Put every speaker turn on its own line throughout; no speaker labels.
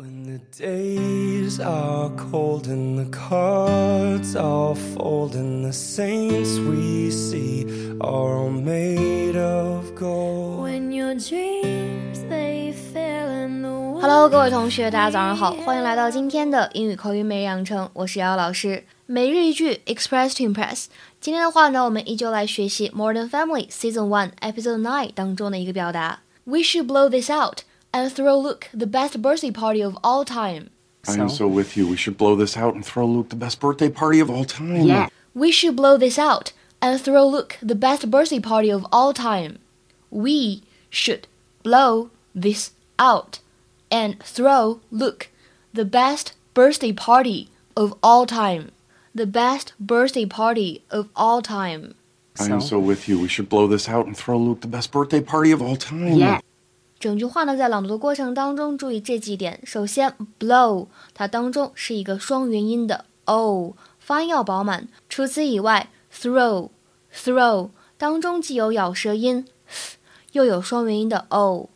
When the days are cold and the cards are fold and the saints we see are all made of gold.
When your dreams they fell in the
Hello，各位同学，大家早上好，欢迎来到今天的英语口语每日养成，我是瑶瑶老师。每日一句，express to impress。今天的话呢，我们依旧来学习《Modern Family》Season One Episode Nine 当中的一个表达。We should blow this out And throw Luke the best birthday party of all time.
I am so with you. We should blow this out and throw Luke the best birthday party of all time.
Yeah.
We should blow this out and throw Luke the best birthday party of all time. We should blow this out and throw Luke the best birthday party of all time. The best birthday party of all time.
I am so with you. We should blow this out and throw Luke the best birthday party of all time.
Yeah.
整句话呢，在朗读的过程当中，注意这几点。首先，blow 它当中是一个双元音的 o，发音要饱满。除此以外，throw throw 当中既有咬舌音，又有双元音的 o。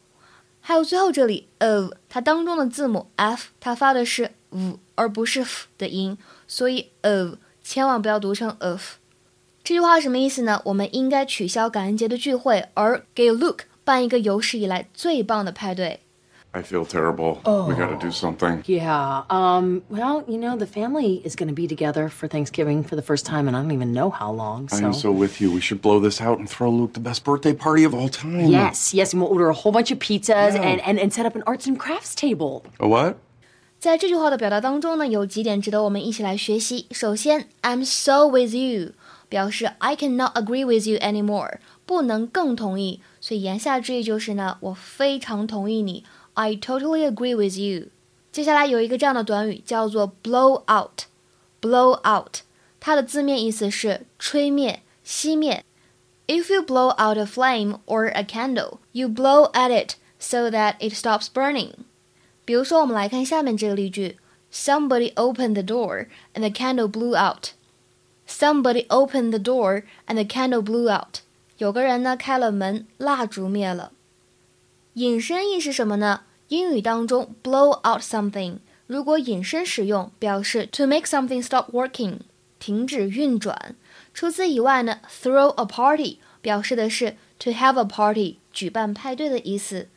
还有最后这里 of 它当中的字母 f，它发的是 v 而不是 f 的音，所以 of 千万不要读成 of。这句话什么意思呢？我们应该取消感恩节的聚会，而给 Luke 办一个有史以来最棒的派对。
I feel terrible. We got to do something.
Yeah. Um. Well, you know, the family is going to be together for Thanksgiving for the first time, and I don't even know how long.
I
So.
am so with you. We should blow this out and throw Luke the best birthday party of all time.
Yes, yes, and we'll order a whole bunch of pizzas and, and, and set up an arts and crafts table.
A what?
在这句话的表达当中呢，有几点值得我们一起来学习。首先，I'm so with you 表示 I cannot agree with you anymore，不能更同意。 所以言下之意就是呢，我非常同意你，I totally agree with you。接下来有一个这样的短语叫做 blow out。blow out，它的字面意思是吹灭、熄灭。If you blow out a flame or a candle, you blow at it so that it stops burning. 比如说，我们来看下面这个例句：Somebody opened the door and the candle blew out. Somebody opened the door and the candle blew out. 有个人呢开了门，蜡烛灭了。引申义是什么呢？英语当中 blow out something，如果引申使用，表示 to make something stop working，停止运转。除此以外呢，throw a party 表示的是 to have a party，举办派对的意思。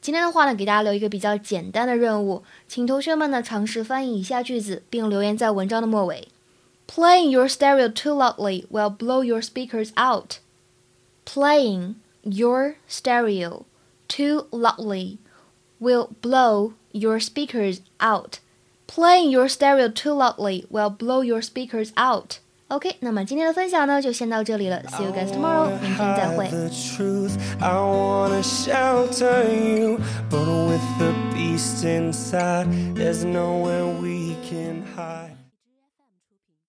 今天的话呢，给大家留一个比较简单的任务，请同学们呢尝试翻译以下句子，并留言在文章的末尾。Playing your stereo too loudly will blow your speakers out. Playing your stereo too loudly will blow your speakers out. Playing your stereo too loudly will blow your speakers out. OK，那么今天的分享呢就先到这里了。See you guys tomorrow，明天再会。
The truth, I wanna shelter you, but with the beast inside, there's nowhere we can hide.